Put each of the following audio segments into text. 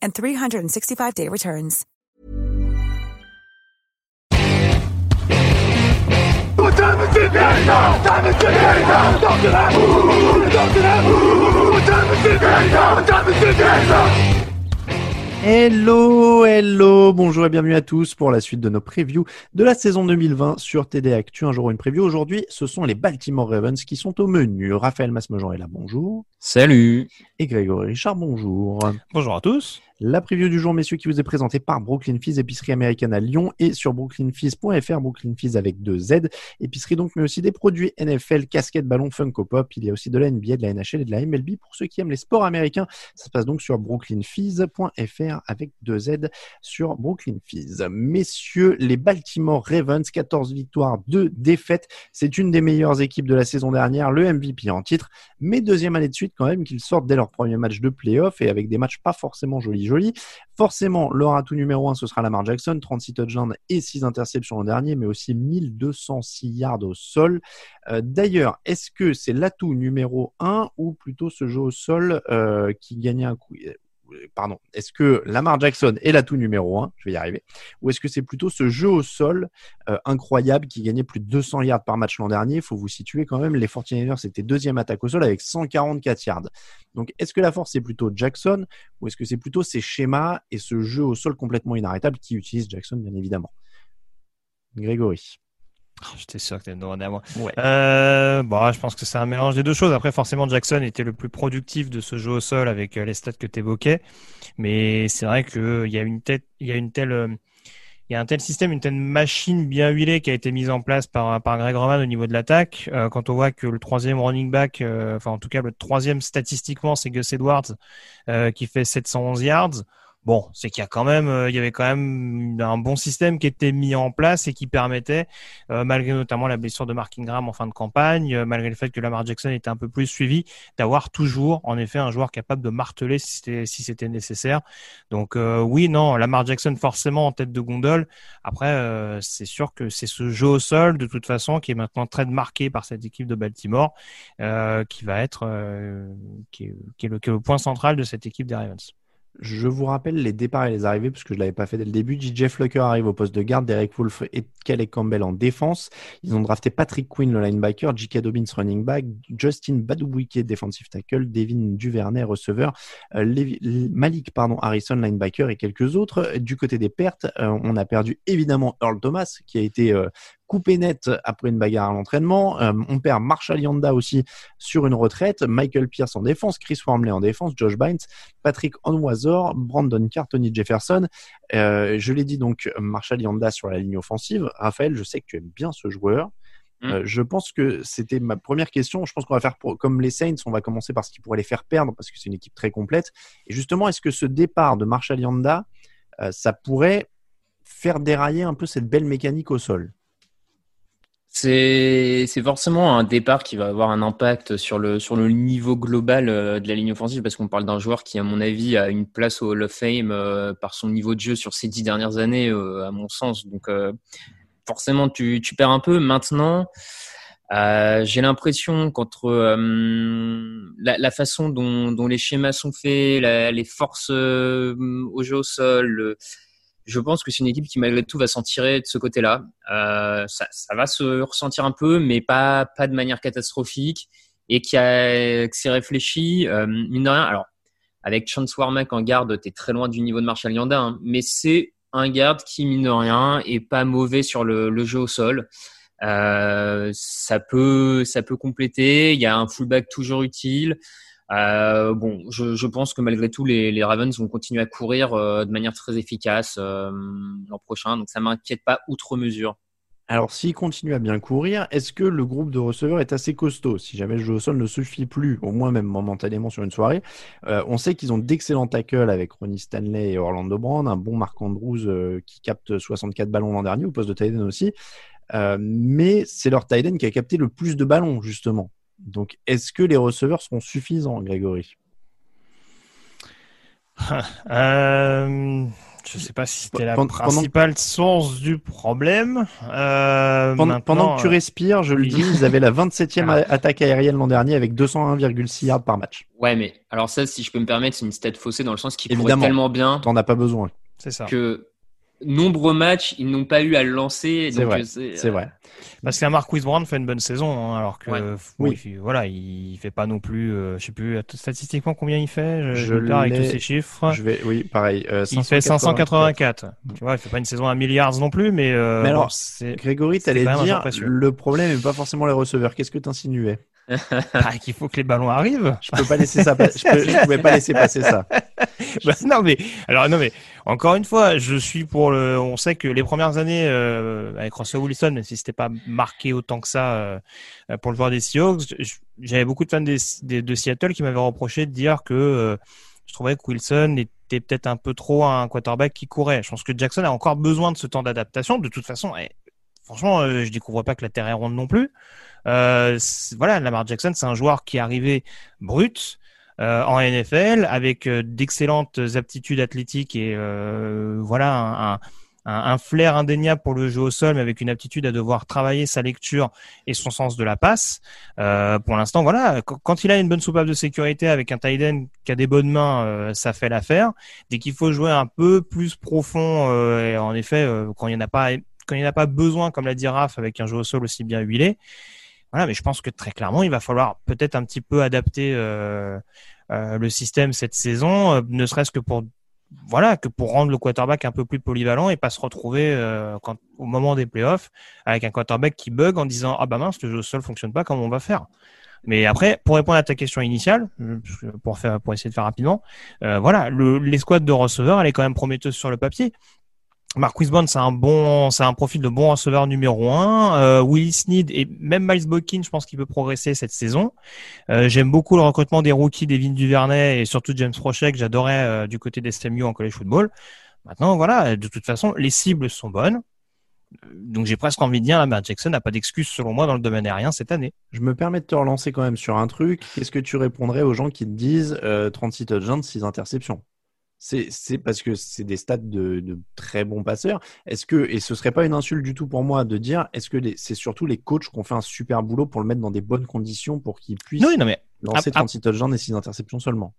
and 365-day returns. What time is it now? Time is it now? Talk to that. Talk to that. What time is it now? What time is it now? Hello, hello, bonjour et bienvenue à tous pour la suite de nos previews de la saison 2020 sur TD Actu. Un jour une preview. Aujourd'hui, ce sont les Baltimore Ravens qui sont au menu. Raphaël Masmejean est là, bonjour. Salut. Et Grégory Richard, bonjour. Bonjour à tous. La preview du jour, messieurs, qui vous est présentée par Brooklyn Fizz, épicerie américaine à Lyon et sur brooklynfizz.fr, Brooklyn Fizz avec deux Z. Épicerie donc, mais aussi des produits NFL, casquettes, ballons, Funko Pop. Il y a aussi de la NBA, de la NHL et de la MLB pour ceux qui aiment les sports américains. Ça se passe donc sur brooklynfizz.fr avec deux Z sur Brooklyn Fizz. Messieurs, les Baltimore Ravens, 14 victoires, 2 défaites. C'est une des meilleures équipes de la saison dernière, le MVP en titre, mais deuxième année de suite quand même qu'ils sortent dès leur premier match de playoff et avec des matchs pas forcément jolis joli. Forcément, leur atout numéro 1, ce sera Lamar Jackson, 36 touchdowns et 6 interceptions l'an dernier, mais aussi 1206 yards au sol. Euh, d'ailleurs, est-ce que c'est l'atout numéro 1 ou plutôt ce jeu au sol euh, qui gagnait un coup? Pardon, est-ce que Lamar Jackson est l'atout numéro 1 Je vais y arriver. Ou est-ce que c'est plutôt ce jeu au sol euh, incroyable qui gagnait plus de 200 yards par match l'an dernier? Il faut vous situer quand même. Les 49ers, c'était deuxième attaque au sol avec 144 yards. Donc, est-ce que la force, c'est plutôt Jackson? Ou est-ce que c'est plutôt ces schémas et ce jeu au sol complètement inarrêtable qui utilise Jackson, bien évidemment? Grégory. Oh, J'étais sûr que tu me demander à moi. Euh, bon, je pense que c'est un mélange des deux choses. Après, forcément, Jackson était le plus productif de ce jeu au sol avec euh, les stats que tu évoquais. Mais c'est vrai qu'il y a une tête, il y a une telle, euh, il y a un tel système, une telle machine bien huilée qui a été mise en place par, par Greg Roman au niveau de l'attaque. Euh, quand on voit que le troisième running back, euh, enfin en tout cas le troisième statistiquement, c'est Gus Edwards qui fait 711 yards. Bon, c'est qu'il y a quand même, euh, il y avait quand même un bon système qui était mis en place et qui permettait, euh, malgré notamment la blessure de Mark Ingram en fin de campagne, euh, malgré le fait que Lamar Jackson était un peu plus suivi, d'avoir toujours, en effet, un joueur capable de marteler si c'était nécessaire. Donc oui, non, Lamar Jackson forcément en tête de gondole. Après, c'est sûr que c'est ce jeu au sol de toute façon qui est maintenant très marqué par cette équipe de Baltimore, qui va être, qui est, qui, est le, qui est le point central de cette équipe des Ravens. Je vous rappelle les départs et les arrivées, parce que je ne l'avais pas fait dès le début. DJ Flucker arrive au poste de garde, Derek Wolf et Kelly Campbell en défense. Ils ont drafté Patrick Quinn, le linebacker, J.K. Dobbins, running back, Justin Badoubuike, defensive tackle, Devin Duvernay, receveur, euh, Malik pardon, Harrison, linebacker et quelques autres. Du côté des pertes, euh, on a perdu évidemment Earl Thomas, qui a été euh, coupé net après une bagarre à l'entraînement. Euh, on perd Marshall Yanda aussi sur une retraite, Michael Pierce en défense, Chris Wormley en défense, Josh Bynes, Patrick Onwazor, Brandon Carr, Tony Jefferson. Euh, je l'ai dit donc, Marshall Yanda sur la ligne offensive. Raphaël, je sais que tu aimes bien ce joueur. Mm. Euh, je pense que c'était ma première question. Je pense qu'on va faire comme les Saints, on va commencer par ce qui pourrait les faire perdre parce que c'est une équipe très complète. Et justement, est-ce que ce départ de Marshall Yanda, ça pourrait faire dérailler un peu cette belle mécanique au sol? C'est forcément un départ qui va avoir un impact sur le, sur le niveau global euh, de la ligne offensive parce qu'on parle d'un joueur qui, à mon avis, a une place au Hall of Fame euh, par son niveau de jeu sur ces dix dernières années, euh, à mon sens. Donc, forcément, tu, tu perds un peu. Maintenant, j'ai l'impression qu'entre la, la, façon dont, dont, les schémas sont faits, les forces au jeu au sol, je pense que c'est une équipe qui malgré tout va s'en tirer de ce côté-là. Euh, ça, ça, va se ressentir un peu, mais pas pas de manière catastrophique et qui a s'est réfléchi euh, mine de rien. Alors avec Chance Warmack en garde, t'es très loin du niveau de Marshall Yanda, hein, mais c'est un garde qui, mine de rien, est pas mauvais sur le, jeu au sol. Euh, ça peut, ça peut compléter. Il y a un fullback toujours utile. Euh, bon, je, pense que malgré tout, les, Ravens vont continuer à courir de manière très efficace l'an prochain. Donc ça m'inquiète pas outre mesure. Alors, s'il continue à bien courir, est-ce que le groupe de receveurs est assez costaud? Si jamais le jeu au sol ne suffit plus, au moins même momentanément sur une soirée, euh, on sait qu'ils ont d'excellents tackles avec Ronnie Stanley et Orlando Brown, un bon Marc Andrews euh, qui capte 64 ballons l'an dernier au poste de tight aussi. Euh, mais c'est leur tight qui a capté le plus de ballons, justement. Donc, est-ce que les receveurs seront suffisants, Grégory? Je ne sais pas si c'était la principale source du problème. Euh, pendant, que tu euh, respires, je le dis, ils avaient la 27e attaque aérienne l'an dernier avec 201,6 yards par match. Ouais, mais alors ça, si je peux me permettre, c'est une stat faussée dans le sens qu'il courait tellement bien. T'en as pas besoin. C'est ça. Que nombreux matchs, ils n'ont pas eu à le lancer. C'est vrai. C'est vrai. Parce qu'un Mark Brown fait une bonne saison, hein, alors que oui. il, voilà, il fait pas non plus, euh, je sais plus statistiquement combien il fait. Je, je avec tous ces chiffres? Je vais, oui, pareil. Euh, il fait 584. Tu vois, il fait pas une saison à milliards non plus, mais. Euh, mais alors, Grégory, t'allais dire, le problème n'est pas forcément les receveurs. Qu'est-ce que t'insinuais? bah, qu'il faut que les ballons arrivent. Je peux pas laisser ça. je, pouvais pas laisser passer ça. Bah, non mais alors non mais encore une fois, je suis pour le. On sait que les premières années euh, avec Russell Wilson, même si c'était pas marqué autant que ça euh, pour le joueur des Seahawks, j'avais beaucoup de fans des, de Seattle qui m'avaient reproché de dire que euh, je trouvais que Wilson était peut-être un peu trop un quarterback qui courait. Je pense que Jackson a encore besoin de ce temps d'adaptation. De toute façon, franchement, je découvre pas que la terre est ronde non plus. Euh, voilà, Lamar Jackson, c'est un joueur qui est arrivé brut. Euh, en NFL avec euh, d'excellentes aptitudes athlétiques et voilà un, un, flair indéniable pour le jeu au sol, mais avec une aptitude à devoir travailler sa lecture et son sens de la passe. Euh, pour l'instant, voilà, quand il a une bonne soupape de sécurité avec un tight qui a des bonnes mains, ça fait l'affaire. Dès qu'il faut jouer un peu plus profond, et en effet, quand il n'y en a pas, quand il n'y a pas besoin, comme l'a dit Raph, avec un jeu au sol aussi bien huilé, voilà, mais je pense que très clairement, il va falloir peut-être un petit peu adapter euh, euh, le système cette saison, euh, ne serait-ce que pour voilà que pour rendre le quarterback un peu plus polyvalent et pas se retrouver quand, au moment des playoffs avec un quarterback qui bug en disant ah bah mince le jeu au sol fonctionne pas comment on va faire? Mais après, pour répondre à ta question initiale, pour faire, pour essayer de faire rapidement, voilà, le, l'escouade de receveurs, elle est quand même prometteuse sur le papier. Marquis Bond, c'est un bon, c'est un profil de bon receveur numéro un. Euh, Willis Sneed et même Miles Bokin, je pense qu'il peut progresser cette saison. Euh, j'aime beaucoup le recrutement des rookies Devin Duvernay et surtout James Prochet que j'adorais euh, du côté des SMU en college football. Maintenant, voilà, de toute façon, les cibles sont bonnes. Donc j'ai presque envie de dire, Lamar Jackson n'a pas d'excuse selon moi dans le domaine aérien cette année. Je me permets de te relancer quand même sur un truc. Qu'est-ce que tu répondrais aux gens qui te disent 36 touchdowns, 6 interceptions? C'est parce que c'est des stats de, très bons passeurs. Est-ce que et ce serait pas une insulte du tout pour moi de dire est-ce que c'est surtout les coachs qui ont fait un super boulot pour le mettre dans des bonnes conditions pour qu'il puisse non, mais lancer 36 touchdowns et 6 interceptions seulement?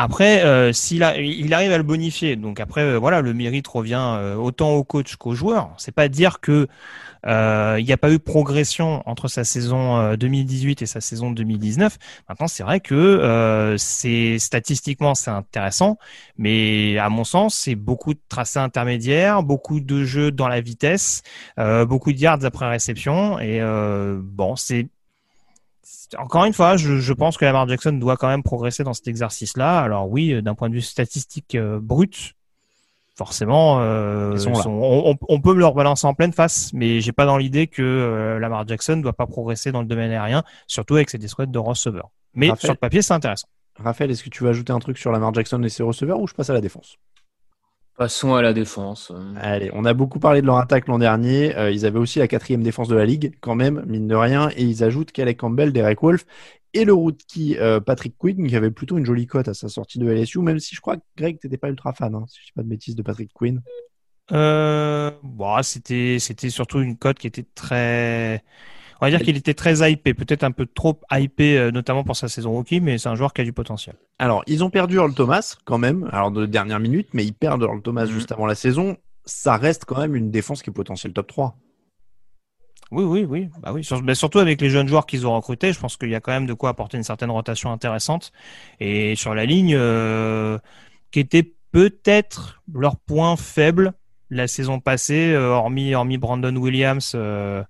Après, euh, s'il a, il arrive à le bonifier, donc après, euh, voilà, le mérite revient euh, autant au coach qu'au joueur. C'est pas dire que il n'y a pas eu progression entre sa saison 2018 et sa saison 2019. Maintenant, c'est vrai que c'est statistiquement c'est intéressant, mais à mon sens, c'est beaucoup de tracés intermédiaires, beaucoup de jeux dans la vitesse, beaucoup de yards après réception, et bon, c'est encore une fois, je, pense que Lamar Jackson doit quand même progresser dans cet exercice-là. Alors oui, euh, d'un point de vue statistique euh, brut, forcément, euh, on, peut me leur balancer en pleine face, mais j'ai pas dans l'idée que Lamar Jackson ne doit pas progresser dans le domaine aérien, surtout avec ses squads de receveurs. Mais sur le papier, c'est intéressant. Raphaël, est-ce que tu veux ajouter un truc sur Lamar Jackson et ses receveurs ou je passe à la défense? Passons à la défense. Allez, on a beaucoup parlé de leur attaque l'an dernier. Euh, ils avaient aussi la quatrième défense de la ligue, quand même, mine de rien. Et ils ajoutent Calais Campbell, Derek Wolf et le rookie euh, Patrick Quinn, qui avait plutôt une jolie cote à sa sortie de LSU, même si je crois que Greg, t'étais pas ultra fan, hein, si je dis pas de bêtises, de Patrick Quinn. Euh, bon, c'était, c'était surtout une cote qui était très on va dire qu'il était très hypé, peut-être un peu trop hypé, euh, notamment pour sa saison rookie, mais c'est un joueur qui a du potentiel. Alors, ils ont perdu Earl Thomas quand même, alors de dernière minute, mais ils perdent Earl Thomas mhm. juste avant la saison. Ça reste quand même une défense qui est potentielle top 3. Oui, oui, oui. Bah oui. Mais surtout avec les jeunes joueurs qu'ils ont recrutés, je pense qu'il y a quand même de quoi apporter une certaine rotation intéressante. Et sur la ligne, euh, qui était peut-être leur point faible, la saison passée, hormis hormis Brandon Williams. Euh,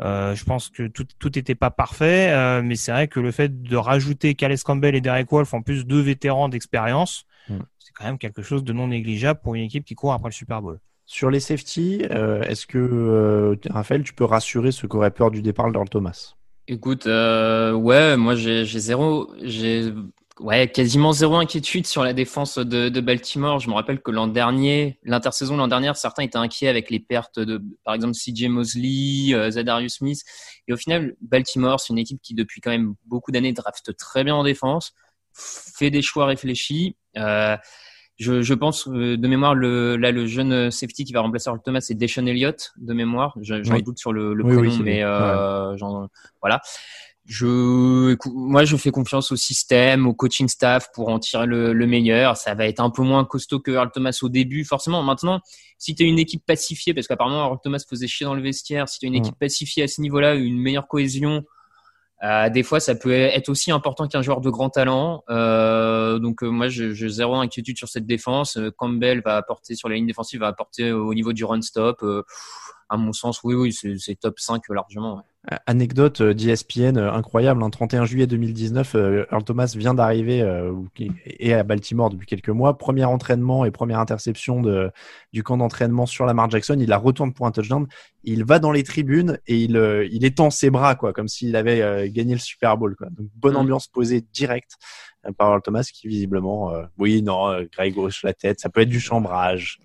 je pense que tout tout n'était pas parfait, euh, mais c'est vrai que le fait de rajouter Calais Campbell et Derek Wolf en plus deux vétérans d'expérience, mm. c'est quand même quelque chose de non négligeable pour une équipe qui court après le Super Bowl. Sur les safety, euh, est-ce que Raphaël, tu peux rassurer ceux qui auraient peur du départ d'Earl Thomas? Écoute, ouais, moi j'ai zéro, j'ai Ouais, quasiment zéro inquiétude sur la défense de, de Baltimore. Je me rappelle que l'an dernier, l'intersaison l'an dernier, certains étaient inquiets avec les pertes de, par exemple, CJ Mosley, euh, Zadarius Smith. Et au final, Baltimore, c'est une équipe qui, depuis quand même beaucoup d'années, draft très bien en défense, fait des choix réfléchis. Euh, je, je, pense euh, de mémoire le là le jeune safety qui va remplacer Earl Thomas c'est Deshaun Elliott de mémoire j'en doute sur le, le prénom mais euh, voilà je, moi, je fais confiance au système, au coaching staff pour en tirer le, meilleur. Ça va être un peu moins costaud que Earl Thomas au début, forcément. Maintenant, si tu as une équipe pacifiée, parce qu'apparemment Earl Thomas faisait chier dans le vestiaire, si tu as une équipe pacifiée à ce niveau-là, une meilleure cohésion, euh, des fois, ça peut être aussi important qu'un joueur de grand talent. Euh, donc, euh, moi, j'ai zéro inquiétude sur cette défense. Campbell va apporter sur la ligne défensive, va apporter au niveau du run stop. à mon sens, oui, oui, c'est top 5 largement. Anecdote euh, d'ESPN euh, incroyable, hein, 31 juillet 2019, euh, Earl Thomas vient d'arriver et à Baltimore depuis quelques mois. Premier entraînement et première interception de, du camp d'entraînement sur Lamar Jackson. Il la retourne pour un touchdown. Il va dans les tribunes et il, il étend ses bras quoi, comme s'il avait gagné le Super Bowl. Quoi. Donc bonne mm. ambiance posée direct par Earl Thomas qui visiblement, oui non, Greg hoche la tête, ça peut être du chambrage.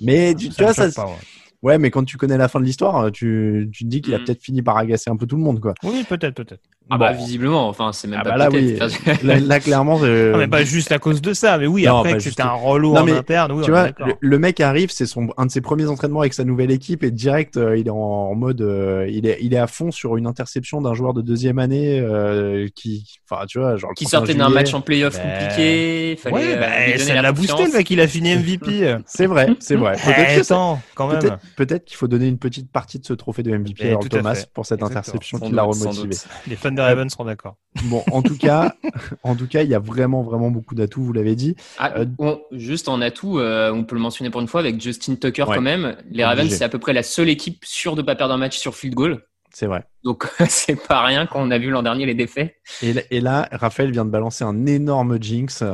Mais tu, vois ça, Ouais, mais quand tu connais la fin de l'histoire, euh, tu, tu te dis qu'il a mm. peut-être fini par agacer un peu tout le monde, quoi. Oui, peut-être, peut-être. Ah bah visiblement, enfin c'est même ah pas bah là, oui. là, clairement. Je... Non, mais pas juste à cause de ça, mais oui après que c'était un relou en interne. Oui, tu vois, le, mec arrive, c'est son un de ses premiers entraînements avec sa nouvelle équipe et direct euh, il est en, mode, euh, il est il est à fond sur une interception d'un joueur de deuxième année euh, qui, enfin tu vois, genre qui sortait d'un match en playoff ben... compliqué. Fallait, ouais, bah, ça l'a boosté le mec, il a fini MVP. c'est vrai, c'est vrai. Peut-être quand même. Peut-être qu'il faut donner une petite partie de ce trophée de MVP à Thomas pour cette interception qui l'a remotivé. Les fans de Ravens seront d'accord. Bon, en tout cas, en tout cas, il y a vraiment, vraiment beaucoup d'atouts, vous l'avez dit. Ah, euh, juste en atout, euh, on peut le mentionner pour une fois avec Justin Tucker quand même. Les Ravens, c'est à peu près la seule équipe sûre de pas perdre un match sur field goal. C'est vrai. Donc c'est pas rien quand on a vu l'an dernier les défaits. Et, et, là, Raphaël vient de balancer un énorme jinx.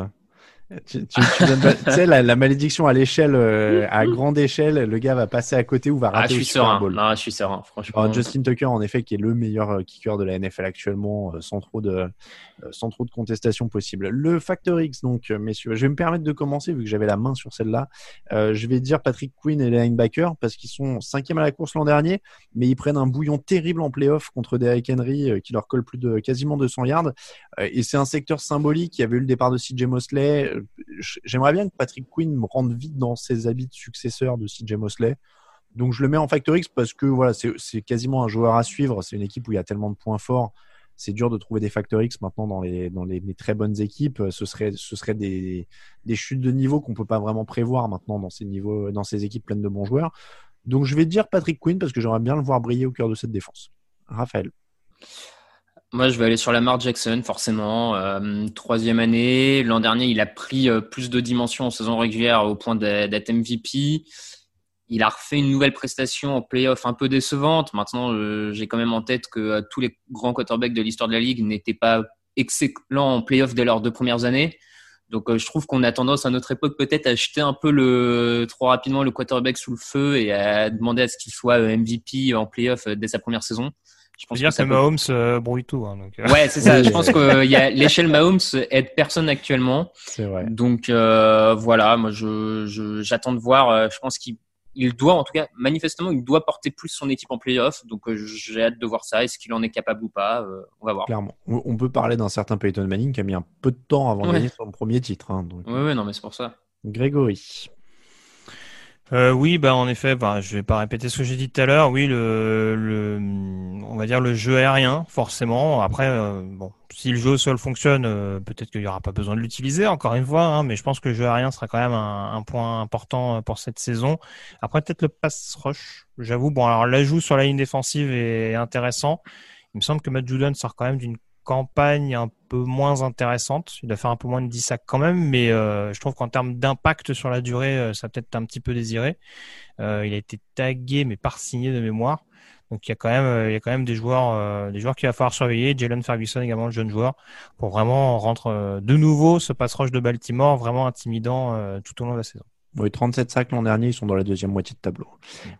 Tu, sais, la, malédiction à l'échelle, euh, à grande échelle, le gars va passer à côté ou va rater ah, je suis serein. Non, je suis serein, franchement. Justin Tucker, en effet, qui est le meilleur euh, kicker de la NFL actuellement, euh, sans trop de, sans trop de contestation possible. Le facteur X, donc, messieurs, je vais me permettre de commencer vu que j'avais la main sur celle-là. je vais dire Patrick Quinn et les linebackers parce qu'ils sont cinquième à la course l'an dernier, mais ils prennent un bouillon terrible en playoff contre Derrick Henry qui leur colle plus de quasiment 200 yards. et c'est un secteur symbolique qui avait eu le départ de CJ Mosley j'aimerais bien que Patrick Quinn me rende vite dans ses habits de successeur de CJ Mosley. Donc je le mets en Factor X parce que voilà, c'est quasiment un joueur à suivre. C'est une équipe où il y a tellement de points forts. C'est dur de trouver des Factor X maintenant dans les, dans les, très bonnes équipes. Ce serait, ce serait des, des chutes de niveau qu'on peut pas vraiment prévoir maintenant dans ces niveaux, dans ces équipes pleines de bons joueurs. Donc je vais dire Patrick Quinn parce que j'aimerais bien le voir briller au cœur de cette défense. Raphaël. Moi, je vais aller sur Lamar Jackson, forcément. Euh, troisième année. L'an dernier, il a pris euh, plus de dimensions en saison régulière au point d'être MVP. Il a refait une nouvelle prestation en playoff un peu décevante. Maintenant, euh, j'ai quand même en tête que tous les grands quarterbacks de l'histoire de la ligue n'étaient pas excellents en playoff dès leurs deux premières années. Donc, je trouve qu'on a tendance à notre époque peut-être à jeter un peu trop rapidement le quarterback sous le feu et à demander à ce qu'il soit MVP en playoff dès sa première saison. Je pense dire que, Mahomes euh, brouille tout. Hein, donc, euh. Ouais, c'est ça. je pense que y a l'échelle Mahomes aide personne actuellement. C'est vrai. Donc euh, voilà, moi je j'attends de voir. je pense qu'il il doit, en tout cas, manifestement, il doit porter plus son équipe en playoff. Donc, j'ai hâte de voir ça. Est-ce qu'il en est capable ou pas On va voir. Clairement. On peut parler d'un certain Peyton Manning qui a mis un peu de temps avant de gagner son premier titre. Hein, donc... Oui, non, mais c'est pour ça. Grégory. Euh, oui, bah en effet, bah, je vais pas répéter ce que j'ai dit tout à l'heure. Oui, le, le, on va dire le jeu aérien, forcément. Après, euh, bon, si le jeu au sol fonctionne, euh, peut-être qu'il y aura pas besoin de l'utiliser encore une fois, hein, mais je pense que le jeu aérien sera quand même un, point important pour cette saison. Après, peut-être le pass rush. J'avoue, bon, alors l'ajout sur la ligne défensive est intéressant. Il me semble que Matt Judon sort quand même d'une campagne un peu moins intéressante. Il doit faire un peu moins de 10 sacs quand même, mais je trouve qu'en termes d'impact sur la durée, ça peut-être un petit peu désiré. il a été tagué mais pas signé de mémoire. Donc il y a quand même, il y a quand même des joueurs, des joueurs qu'il va falloir surveiller. Jalen Ferguson également, le jeune joueur, pour vraiment rendre de nouveau ce pass rush de Baltimore vraiment intimidant tout au long de la saison. Oui, 37 sacs l'an dernier, ils sont dans la deuxième moitié de tableau.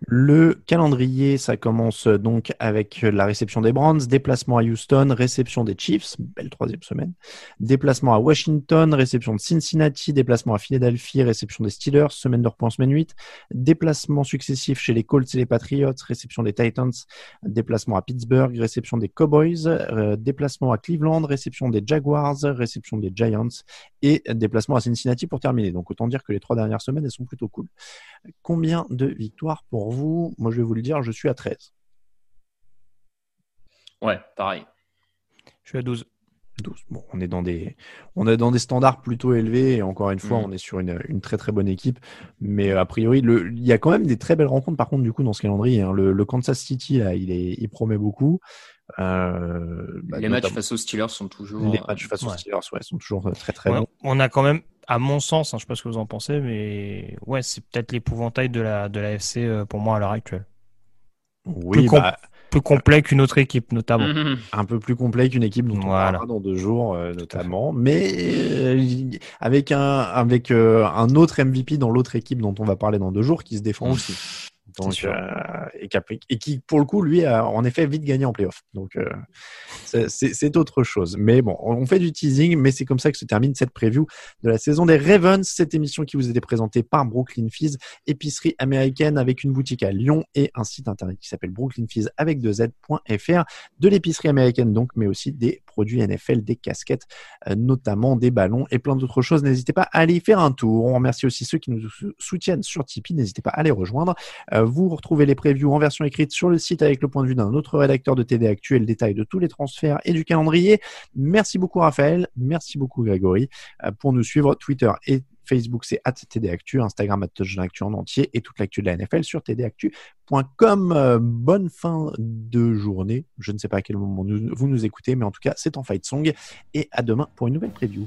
Le calendrier, ça commence donc avec la réception des Browns, déplacement à Houston, réception des Chiefs, belle troisième semaine, déplacement à Washington, réception de Cincinnati, déplacement à Philadelphie, réception des Steelers, semaine de repos semaine 8, déplacement successif chez les Colts et les Patriots, réception des Titans, déplacement à Pittsburgh, réception des Cowboys, euh, déplacement à Cleveland, réception des Jaguars, réception des Giants et déplacement à Cincinnati pour terminer. Donc autant dire que les trois dernières semaines, elles sont plutôt cool. Combien de victoires pour vous? Moi, je vais vous le dire, je suis à 13. Ouais, pareil. Je suis à 12. 12. Bon, on est dans des, on est dans des standards plutôt élevés et encore une fois, mm. on est sur une, très très bonne équipe. Mais euh, a priori, il y a quand même des très belles rencontres par contre du coup dans ce calendrier. Hein. Le, Kansas City là, il est, il promet beaucoup. Euh, bah, les matchs face aux Steelers sont toujours. Les matchs face aux Steelers, ouais, sont toujours très très bons. On a quand même à mon sens, hein, je sais pas ce que vous en pensez, mais ouais, c'est peut-être l'épouvantail de la, de la FC euh, pour moi à l'heure actuelle. Oui, plus, bah, plus complet qu'une autre équipe, notamment. Un peu plus complet qu'une équipe dont on parlera dans deux jours, euh, notamment. Mais euh, avec, un, avec un autre MVP dans l'autre équipe dont on va parler dans deux jours qui se défend aussi. Donc, euh, et, qui, pour le coup, lui, a en effet vite gagné en playoff. Donc, euh, c'est autre chose. Mais bon, on fait du teasing, mais c'est comme ça que se termine cette preview de la saison des Ravens. Cette émission qui vous été présentée par Brooklyn Fizz, épicerie américaine avec une boutique à Lyon et un site internet qui s'appelle brooklynfizz avec 2z.fr. De l'épicerie américaine donc, mais aussi des produits NFL, des casquettes, euh, notamment des ballons et plein d'autres choses. N'hésitez pas à aller faire un tour. On remercie aussi ceux qui nous soutiennent sur Tipeee. N'hésitez pas à les rejoindre. Vous retrouvez les previews en version écrite sur le site avec le point de vue d'un autre rédacteur de TD Actu et le détail de tous les transferts et du calendrier. Merci beaucoup Raphaël, merci beaucoup Grégory. Euh, pour nous suivre, Twitter et Facebook, c'est @tdactu, Instagram @touchdownactu en entier et toute l'actu de la NFL sur tdactu.com. Euh, bonne fin de journée. Je ne sais pas à quel moment vous nous écoutez, mais en tout cas, c'est en fight song et à demain pour une nouvelle preview.